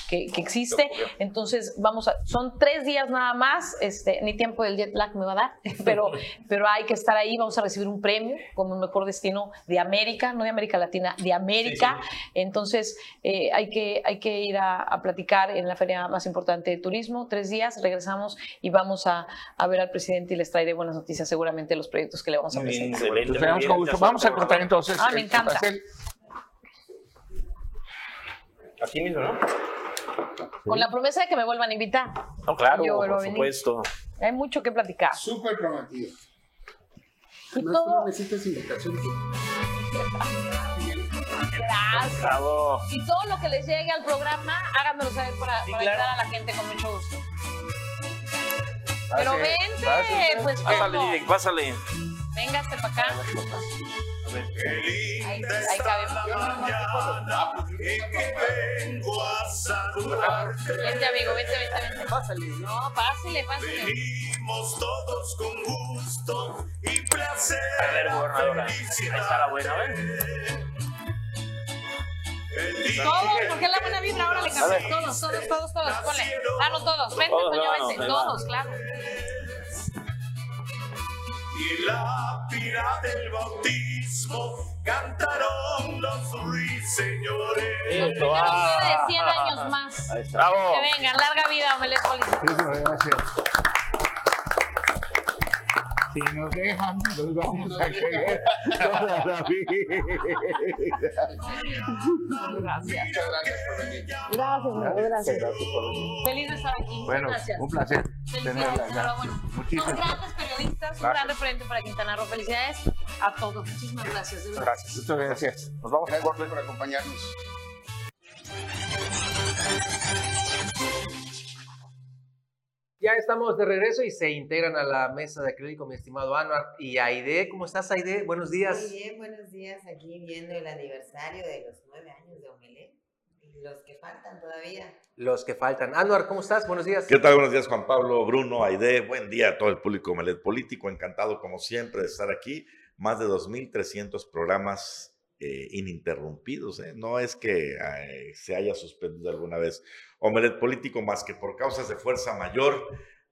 que, que, existe. Entonces, vamos a, son tres días nada más, este, ni tiempo del jet lag me va a dar, pero, pero hay que estar ahí, vamos a recibir un premio como el mejor destino de América, no de América Latina, de América. Entonces, eh, hay, que, hay que ir a, a, platicar en la feria más importante de turismo, tres días, regresamos y vamos a, a ver al presidente y les traeré buenas noticias seguramente de los proyectos que le vamos a presentar. Vamos a cortar entonces. Ah, me encanta. Aquí mismo, ¿no? Con la promesa de que me vuelvan a invitar. No, claro, por supuesto. Hay mucho que platicar. Súper prometido. Y todo... no necesitas invitación. Gracias. Y todo lo que les llegue al programa, háganmelo saber para, para ayudar a la gente con mucho gusto. Pero vente, pues. Pásale, pásale. Véngase para acá. Ahí, ahí vengo a saludar. Vente, amigo, vente, vente, vente. Pásale. No, pásale, pásale. Venimos todos con gusto y placer. A ver, gobernadora. Ahí está la buena, ¿ves? Todos, porque es la buena vibra, ahora le cambiamos. Todos, todos, todos, todos. Ponle. Danos todos. Vente, coño, vente. Todos, claro y la pira del bautismo cantaron los ruiseñores. Esto, de 100 años más. Bravo. Que vengan, larga vida, Omelet Político. Gracias. Si nos dejan, nos vamos a querer toda la vida. Gracias. Gracias, gracias. Feliz de estar aquí. Bueno, gracias. un placer. Tenerla Muchísimas Son grandes periodistas, un gran referente para Quintana Roo. Felicidades a todos. Muchísimas gracias. Gracias. Muchas gracias. Nos vamos gracias por acompañarnos. Ya estamos de regreso y se integran a la mesa de acrílico mi estimado Anuar y Aide. ¿Cómo estás, Aide? Buenos días. Muy bien, buenos días. Aquí viendo el aniversario de los nueve años de Omelet. Y los que faltan todavía. Los que faltan. Anuar, ¿cómo estás? Buenos días. ¿Qué tal? Buenos días, Juan Pablo, Bruno, Aide. Buen día a todo el público Omelet Político. Encantado, como siempre, de estar aquí. Más de 2.300 programas eh, ininterrumpidos. ¿eh? No es que se haya suspendido alguna vez Omelet Político más que por causas de fuerza mayor.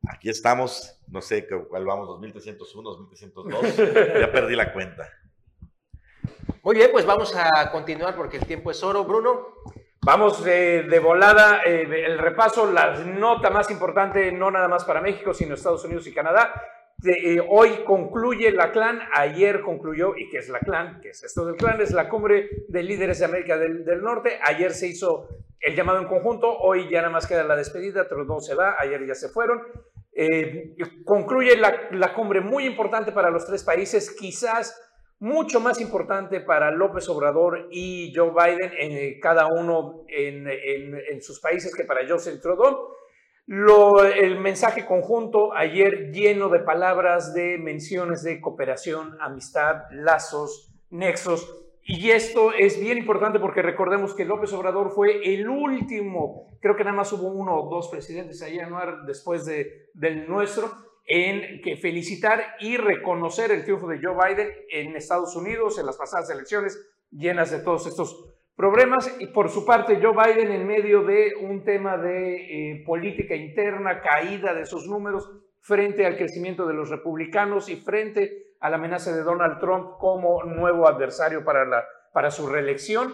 Aquí estamos, no sé cuál vamos, 2301, 2302, ya perdí la cuenta. Muy bien, pues vamos a continuar porque el tiempo es oro, Bruno. Vamos de, volada eh, el repaso, la nota más importante, no nada más para México, sino Estados Unidos y Canadá. Eh, hoy concluye la CLAN, ayer concluyó, ¿y qué es la CLAN? ¿Qué es esto del CLAN? Es la cumbre de líderes de América del, del Norte. Ayer se hizo el llamado en conjunto, hoy ya nada más queda la despedida, Trudeau se va, ayer ya se fueron. Eh, concluye la, cumbre muy importante para los tres países, quizás mucho más importante para López Obrador y Joe Biden, en, eh, cada uno en, en, sus países que para Joseph Trudeau. El mensaje conjunto ayer lleno de palabras, de menciones de cooperación, amistad, lazos, nexos, y esto es bien importante porque recordemos que López Obrador fue el último, creo que nada más hubo uno o dos presidentes ahí después de, del nuestro, en que felicitar y reconocer el triunfo de Joe Biden en Estados Unidos en las pasadas elecciones llenas de todos estos problemas. Y por su parte, Joe Biden en medio de un tema de eh, política interna, caída de sus números frente al crecimiento de los republicanos y frente a la amenaza de Donald Trump como nuevo adversario para, la, para su reelección.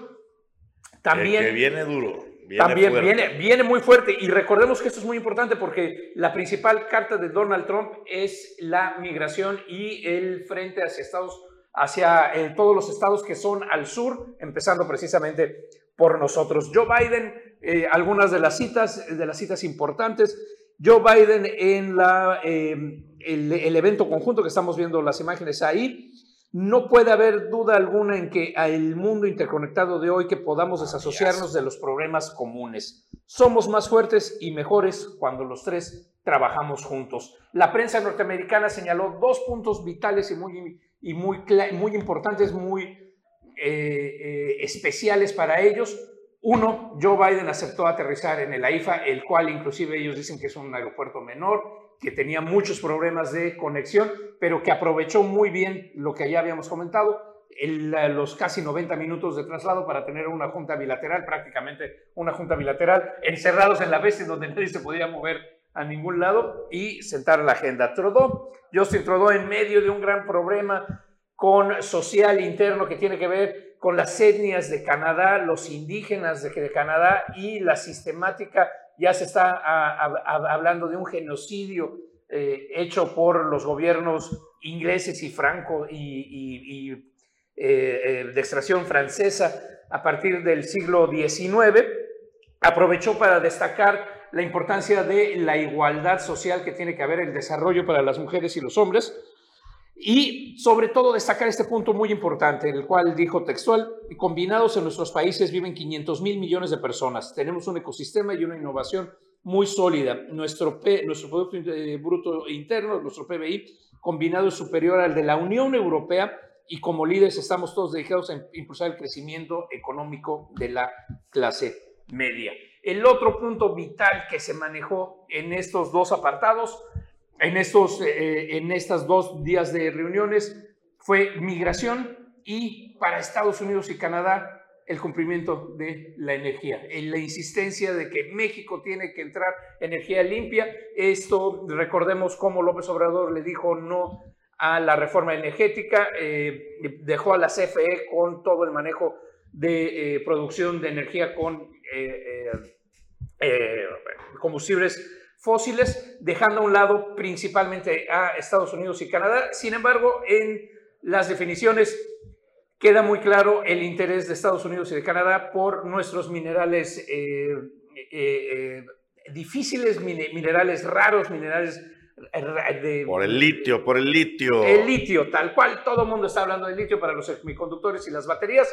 También, que viene duro. también Viene, viene muy fuerte. Y recordemos que esto es muy importante porque la principal carta de Donald Trump es la migración y el frente hacia Estados hacia eh, todos los estados que son al sur, empezando precisamente por nosotros. Joe Biden, eh, algunas de las citas, de las citas importantes. Joe Biden en la, em, el, evento conjunto que estamos viendo las imágenes ahí, No puede haber duda alguna en que el mundo interconectado de hoy que podamos desasociarnos de los problemas comunes. Somos más fuertes y mejores cuando los tres trabajamos juntos. La prensa norteamericana señaló dos puntos vitales y muy, y muy, muy importantes, muy eh, eh, especiales para ellos. Uno, Joe Biden aceptó aterrizar en el AIFA, el cual inclusive ellos dicen que es un aeropuerto menor que tenía muchos problemas de conexión, pero que aprovechó muy bien lo que ya habíamos comentado, los casi 90 minutos de traslado para tener una junta bilateral, prácticamente una junta bilateral, encerrados en la bestia donde nadie se podía mover a ningún lado y sentar la agenda. Trudeau, Justin Trudeau en medio de un gran problema con social interno que tiene que ver con las etnias de Canadá, los indígenas de, Canadá y la sistemática ya se está hablando de un genocidio eh, hecho por los gobiernos ingleses y franco y, eh, eh, de extracción francesa a partir del siglo XIX, aprovechó para destacar la importancia de la igualdad social que tiene que haber, el desarrollo para las mujeres y los hombres, y sobre todo destacar este punto muy importante, el cual dijo textual, combinados en nuestros países viven 500 mil millones de personas. Tenemos un ecosistema y una innovación muy sólida. Nuestro, nuestro Producto eh, Bruto Interno, nuestro PBI, combinado es superior al de la Unión Europea y como líderes estamos todos dedicados a impulsar el crecimiento económico de la clase media. El otro punto vital que se manejó en estos dos apartados en estos eh, en estas dos días de reuniones fue migración y para Estados Unidos y Canadá el cumplimiento de la energía, en la insistencia de que México tiene que entrar energía limpia. Esto, recordemos cómo López Obrador le dijo no a la reforma energética, eh, dejó a la CFE con todo el manejo de eh, producción de energía con combustibles fósiles, dejando a un lado principalmente a Estados Unidos y Canadá. Sin embargo, en las definiciones queda muy claro el interés de Estados Unidos y de Canadá por nuestros minerales eh, eh, eh, difíciles, minerales raros, minerales de, por el litio, por el litio. El litio, tal cual, todo el mundo está hablando del litio para los semiconductores y las baterías,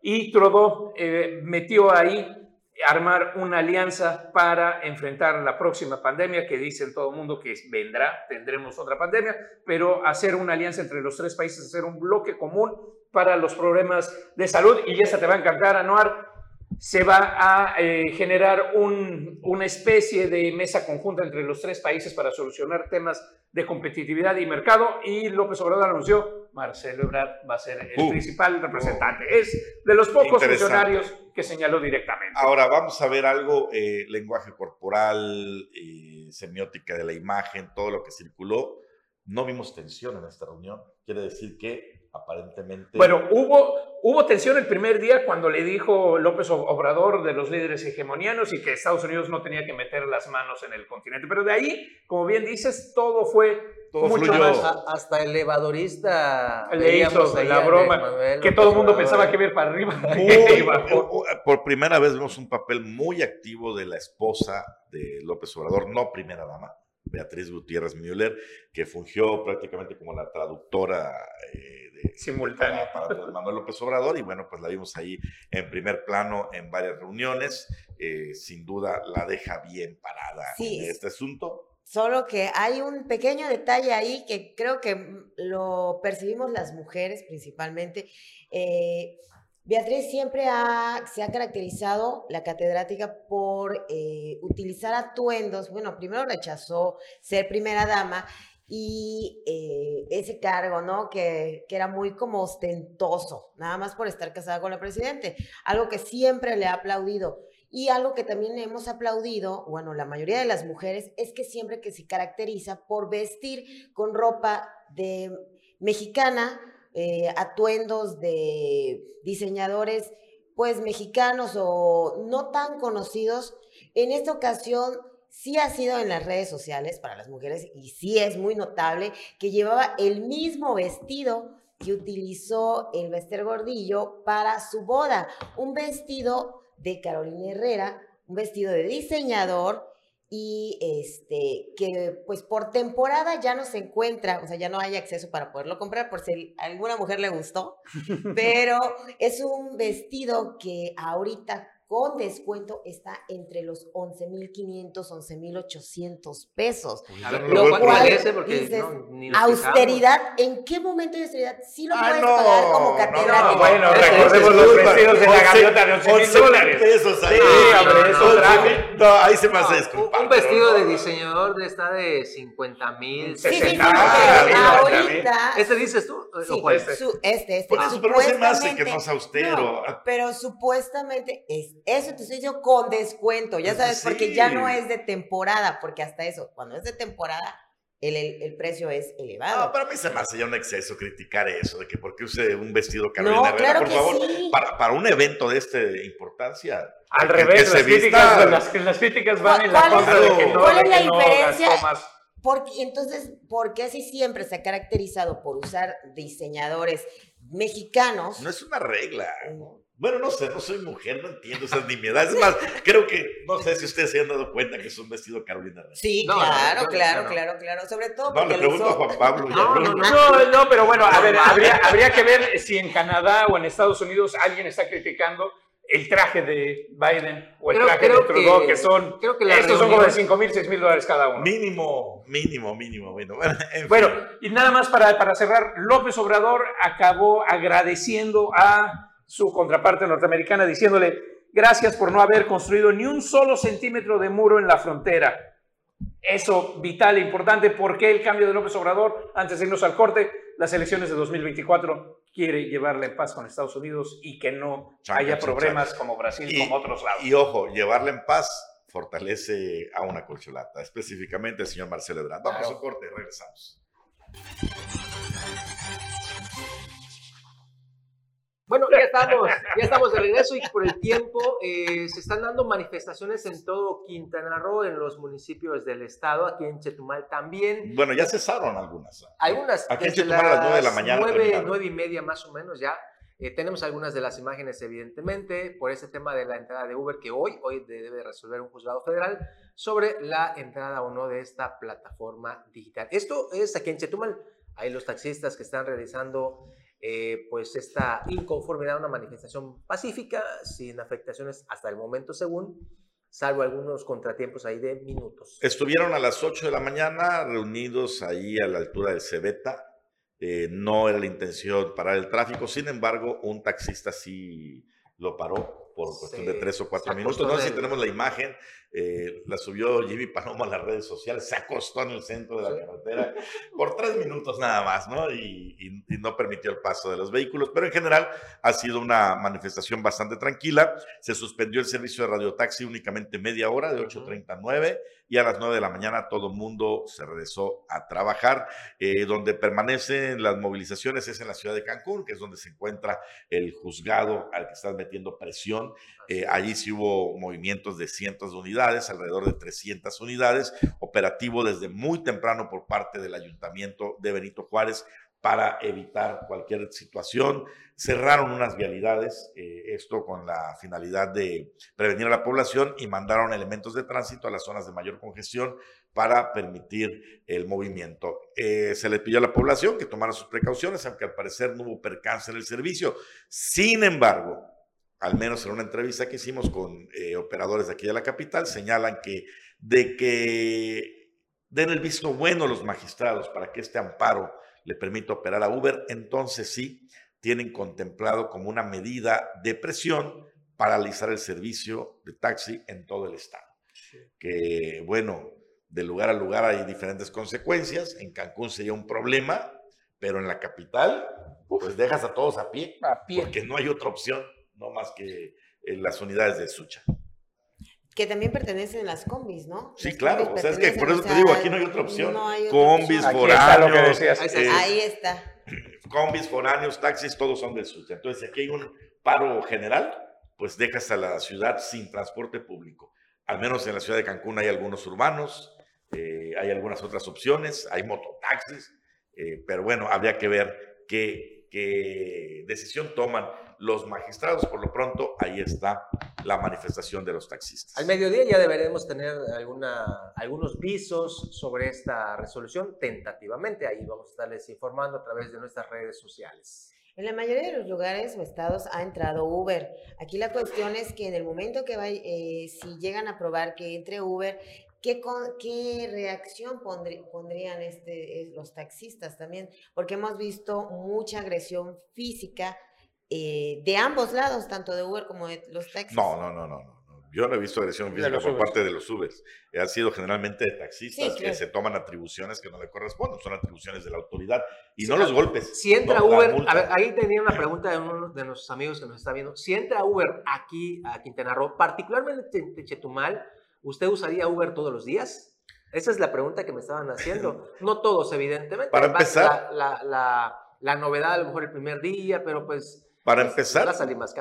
y Trudeau metió ahí armar una alianza para enfrentar la próxima pandemia, que dicen todo el mundo que vendrá, tendremos otra pandemia, pero hacer una alianza entre los tres países, hacer un bloque común para los problemas de salud, y esa te va a encantar, Anuar, se va a eh, generar una especie de mesa conjunta entre los tres países para solucionar temas de competitividad y mercado, y López Obrador anunció, Marcelo Ebrard va a ser el uh. principal representante. Es de los pocos funcionarios que señaló directamente. Ahora vamos a ver algo, eh, lenguaje corporal, eh, semiótica de la imagen, todo lo que circuló. No vimos tensión en esta reunión. Quiere decir que aparentemente... Bueno, hubo, hubo tensión el primer día cuando le dijo López Obrador de los líderes hegemonianos y que Estados Unidos no tenía que meter las manos en el continente. Pero de ahí, como bien dices, todo fue todo mucho más... hasta el elevadorista le hizo la broma que todo el mundo pensaba que iba para arriba. por primera vez vemos un papel muy activo de la esposa de López Obrador, no primera dama, Beatriz Gutiérrez Müller, que fungió prácticamente como la traductora eh, simultánea para, Manuel López Obrador y bueno, pues la vimos ahí en primer plano en varias reuniones. Eh, sin duda la deja bien parada en este asunto. Solo que hay un pequeño detalle ahí que creo que lo percibimos las mujeres principalmente. Eh, Beatriz siempre se ha caracterizado, la catedrática, por eh, utilizar atuendos. Bueno, primero rechazó ser primera dama y eh, ese cargo, ¿no? Que, que, era muy como ostentoso, nada más por estar casada con el presidente. Algo que siempre le ha aplaudido. Y algo que también hemos aplaudido, bueno, la mayoría de las mujeres, es que siempre que se caracteriza por vestir con ropa de mexicana, eh, atuendos de diseñadores pues mexicanos o no tan conocidos. En esta ocasión sí ha sido en las redes sociales para las mujeres y sí es muy notable que llevaba el mismo vestido que utilizó el Bester Gordillo para su boda, un vestido de Carolina Herrera, un vestido de diseñador y este que pues por temporada ya no se encuentra, o sea, ya no hay acceso para poderlo comprar por si a alguna mujer le gustó, pero es un vestido que ahorita con descuento está entre los 11.500, 11.800 pesos. lo, cual dices, austeridad, ¿en qué momento de austeridad? Sí lo ah, puedes pagar como catedrático. No, bueno, recordemos los vestidos de la gaviota de 11.000 dólares. pesos ahí. Sí, No, ahí se me hace disculpar. Un vestido de diseñador está de 50 mil, 60 ahorita. ¿Este dices tú? Sí, este, este. Por eso, pero no se me hace que no es austero. pero supuestamente es eso te estoy diciendo con descuento, ya sabes, porque ya no es de temporada, porque hasta eso, cuando es de temporada, el, el, precio es elevado. No, para mí se me hace ya un exceso criticar eso, de que porque use un vestido Carolina no, Herrera, por favor, para, para, un evento de esta importancia. Al revés, las, críticas, las, críticas, van en la contra de que no, ¿cuál es la diferencia? Porque, entonces, ¿por qué así siempre se ha caracterizado por usar diseñadores mexicanos? No es una regla. Bueno, no sé, no soy mujer, no entiendo esas nimiedades. Es más, creo que, no sé si ustedes se han dado cuenta que es un vestido Carolina Sí, claro, claro, claro, claro. Sobre todo porque. No, le pregunto a Juan Pablo. No, no, no, no, pero bueno, a ver, habría, habría que ver si en Canadá o en Estados Unidos alguien está criticando el traje de Biden o el traje de Trudeau, que, son, creo que estos son como de 5 mil, 6 mil dólares cada uno. Mínimo, mínimo, mínimo. Bueno, bueno y nada más para, para cerrar, López Obrador acabó agradeciendo a su contraparte norteamericana diciéndole, gracias por no haber construido ni un solo centímetro de muro en la frontera. Eso vital e importante porque el cambio de López Obrador, antes de irnos al corte, las elecciones de 2024 quiere llevarle en paz con Estados Unidos y que no haya problemas como Brasil, como otros lados. Y ojo, llevarle en paz fortalece a una colcholata, específicamente el señor Marcelo Ebrard. Vamos a corte, regresamos. Bueno, ya estamos, ya estamos de regreso y por el tiempo eh, se están dando manifestaciones en todo Quintana Roo, en los municipios del estado, aquí en Chetumal también. Bueno, ya cesaron algunas. Algunas. Aquí en Chetumal a las nueve de la mañana. Nueve, nueve y media más o menos ya. Eh, tenemos algunas de las imágenes, evidentemente, por ese tema de la entrada de Uber que hoy, hoy debe resolver un juzgado federal sobre la entrada o no de esta plataforma digital. Esto es aquí en Chetumal. Hay los taxistas que están realizando eh, pues esta inconformidad, una manifestación pacífica, sin afectaciones hasta el momento según, salvo algunos contratiempos ahí de minutos. Estuvieron a las 8 de la mañana reunidos ahí a la altura del Cebeta. Eh, no era la intención parar el tráfico, sin embargo, un taxista sí lo paró por cuestión de tres o cuatro minutos. No sé si tenemos la imagen, eh, la subió Jimmy Paloma a las redes sociales, se acostó en el centro de la carretera por tres minutos nada más, ¿no? Y, no permitió el paso de los vehículos, pero en general ha sido una manifestación bastante tranquila. Se suspendió el servicio de radiotaxi únicamente media hora, de 8.39, y a las 9 de la mañana todo el mundo se regresó a trabajar. Eh, donde permanecen las movilizaciones es en la ciudad de Cancún, que es donde se encuentra el juzgado al que están metiendo presión. Eh, allí sí hubo movimientos de cientos de unidades, alrededor de 300 unidades, operativo desde muy temprano por parte del ayuntamiento de Benito Juárez para evitar cualquier situación. Cerraron unas vialidades, eh, esto con la finalidad de prevenir a la población y mandaron elementos de tránsito a las zonas de mayor congestión para permitir el movimiento. Eh, se le pidió a la población que tomara sus precauciones, aunque al parecer no hubo percance en el servicio. Sin embargo, al menos en una entrevista que hicimos con eh, operadores de aquí de la capital, señalan que de que den el visto bueno los magistrados para que este amparo le permita operar a Uber, entonces sí tienen contemplado como una medida de presión paralizar el servicio de taxi en todo el estado. Que bueno, de lugar a lugar hay diferentes consecuencias. En Cancún sería un problema, pero en la capital, pues dejas a todos a pie, a pie. porque no hay otra opción no más que en las unidades de Sucha. Que también pertenecen a las combis, ¿no? Sí, claro. O sea, es que por eso te digo, aquí no hay otra opción. combis, foráneos. Ahí está. Combis, foráneos, taxis, todos son de Sucha. Entonces, aquí hay un paro general, pues dejas a la ciudad sin transporte público. Al menos en la ciudad de Cancún hay algunos urbanos, eh, hay algunas otras opciones, hay mototaxis, eh, pero bueno, habría que ver qué qué decisión toman los magistrados. Por lo pronto, ahí está la manifestación de los taxistas. Al mediodía ya deberemos tener alguna, algunos visos sobre esta resolución tentativamente. Ahí vamos a estarles informando a través de nuestras redes sociales. En la mayoría de los lugares o estados ha entrado Uber. Aquí la cuestión es que en el momento que vaya, eh, si llegan a probar que entre Uber, ¿qué, qué reacción pondrían este, eh, los taxistas también? Porque hemos visto mucha agresión física eh, de ambos lados, tanto de Uber como de los taxis. No, no, no, no. Yo no he visto agresión física por parte de los Ubers. Han sido generalmente de taxistas que se toman atribuciones que no le corresponden, son atribuciones de la autoridad y no los golpes. Si entra Uber, a ver, ahí tenía una pregunta de uno de nuestros amigos que nos está viendo. Si entra Uber aquí a Quintana Roo, particularmente en Chetumal, ¿usted usaría Uber todos los días? Esa es la pregunta que me estaban haciendo. No todos, evidentemente. Para empezar. La, la, la novedad a lo mejor el primer día, pero pues para empezar,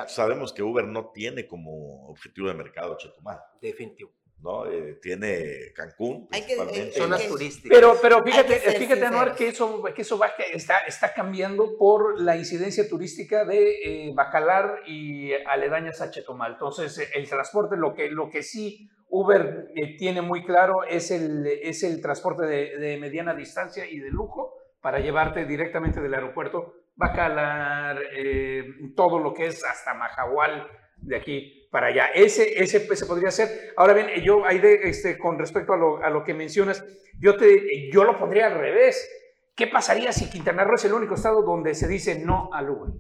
sabemos que Uber no tiene como objetivo de mercado Chetumal. Definitivo. ¿no? Eh, tiene Cancún, principalmente. zonas turísticas. Pero, pero fíjate, fíjate Anuar, que eso, que eso va, está, está cambiando por la incidencia turística de eh, Bacalar y aledañas a Chetumal. Entonces, eh, el transporte, lo que, lo que sí Uber tiene muy claro es el, es el transporte de, de mediana distancia y de lujo para llevarte directamente del aeropuerto Bacalar, eh, todo lo que es hasta Majahual, de aquí para allá. Ese, ese, ese podría ser. Ahora bien, yo ahí de, este, con respecto a lo, a lo, que mencionas, yo, te, yo lo pondría al revés. ¿Qué pasaría si Quintana Roo es el único estado donde se dice no al Uber?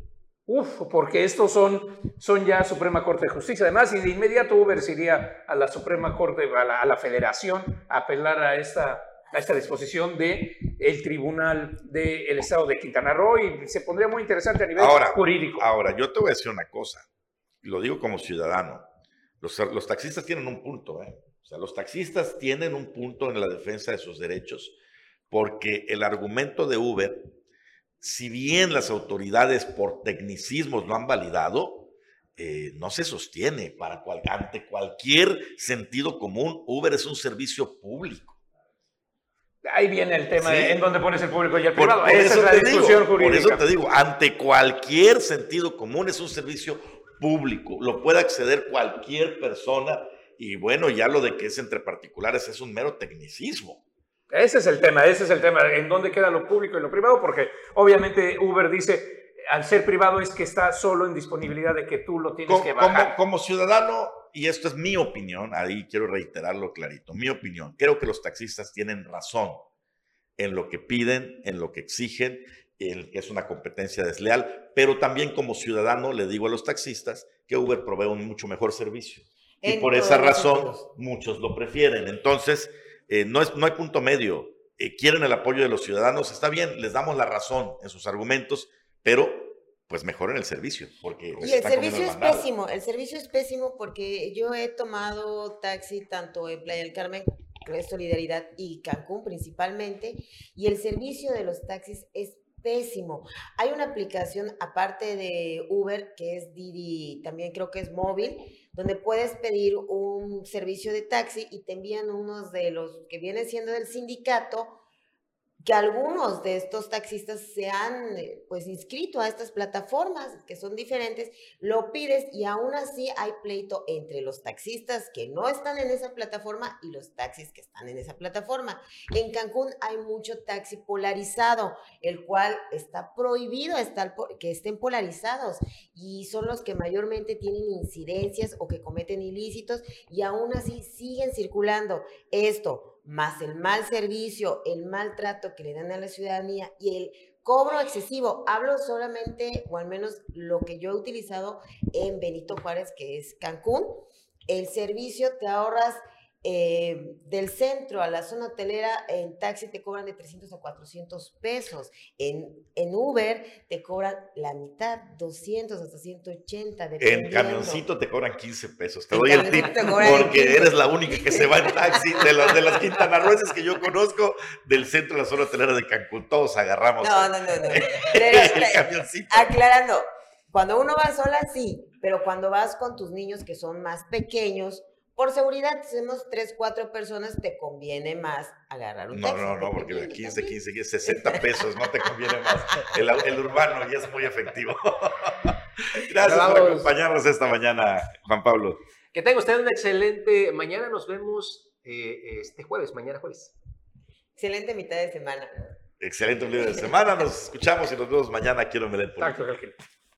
Uf, porque estos son, son ya Suprema Corte de Justicia. Además, y de inmediato Uber se iría a la Suprema Corte, a la, a la Federación, a apelar a esta a esta disposición del el Tribunal del Estado de Quintana Roo y se pondría muy interesante a nivel jurídico. Ahora, yo te voy a decir una cosa, lo digo como ciudadano, los, los taxistas tienen un punto, ¿eh? o sea, los taxistas tienen un punto en la defensa de sus derechos, porque el argumento de Uber, si bien las autoridades por tecnicismos lo han validado, eh, no se sostiene para cual, ante cualquier sentido común. Uber es un servicio público. Ahí viene el tema de en dónde pones el público y el privado. Esa es la discusión jurídica. Por eso te digo, ante cualquier sentido común es un servicio público. Lo puede acceder cualquier persona. Y bueno, ya lo de que es entre particulares es un mero tecnicismo. Ese es el tema, ese es el tema. ¿En dónde queda lo público y lo privado? Porque obviamente Uber dice, al ser privado es que está solo en disponibilidad de que tú lo tienes que bajar. Como, como ciudadano, y esto es mi opinión, ahí quiero reiterarlo clarito, mi opinión, creo que los taxistas tienen razón en lo que piden, en lo que exigen, en que es una competencia desleal, pero también como ciudadano le digo a los taxistas que Uber provee un mucho mejor servicio. y por esa razón muchos lo prefieren. Entonces, eh, no, es, no hay punto medio. Eh, quieren el apoyo de los ciudadanos, está bien, les damos la razón en sus argumentos, pero pues mejoren el servicio. Porque y el servicio es pésimo, el servicio es pésimo porque yo he tomado taxi tanto en Playa del Carmen, Solidaridad, y Cancún principalmente, y el servicio de los taxis es pésimo. Hay una aplicación aparte de Uber que es Didi, también creo que es móvil, donde puedes pedir un servicio de taxi y te envían unos de los que vienen siendo del sindicato que algunos de estos taxistas se han eh, pues inscrito a estas plataformas que son diferentes, lo pides y aún así hay pleito entre los taxistas que no están en esa plataforma y los taxis que están en esa plataforma. En Cancún hay mucho taxi polarizado, el cual está prohibido estar que estén polarizados y son los que mayormente tienen incidencias o que cometen ilícitos y aún así siguen circulando. Esto más el mal servicio, el maltrato que le dan a la ciudadanía y el cobro excesivo. Hablo solamente, o al menos lo que yo he utilizado en Benito Juárez, que es Cancún. El servicio te ahorras eh, del centro a la zona hotelera, en taxi te cobran de 300 a 400 pesos. En, en Uber te cobran la mitad, 200 hasta 180. En camioncito te cobran 15 pesos. Te doy el tip porque eres la única que se va en taxi de, los, de las quintanarroenses que yo conozco del centro a la zona hotelera de Cancún. Todos agarramos. No, no, no. no. el camioncito. Aclarando, cuando uno va sola, sí, pero cuando vas con tus niños que son más pequeños, por seguridad, si somos tres, cuatro personas, te conviene más agarrar un No, taxi. no, no, porque de 15, 15, 15, 60 pesos no te conviene más. El, el urbano ya es muy efectivo. Gracias por acompañarnos esta mañana, Juan Pablo. Que tenga usted una excelente mañana. Nos vemos eh, este jueves, mañana jueves. Excelente mitad de semana. Excelente fin de semana. Nos escuchamos y nos vemos mañana aquí en Omelet Político. Exacto, Ángel.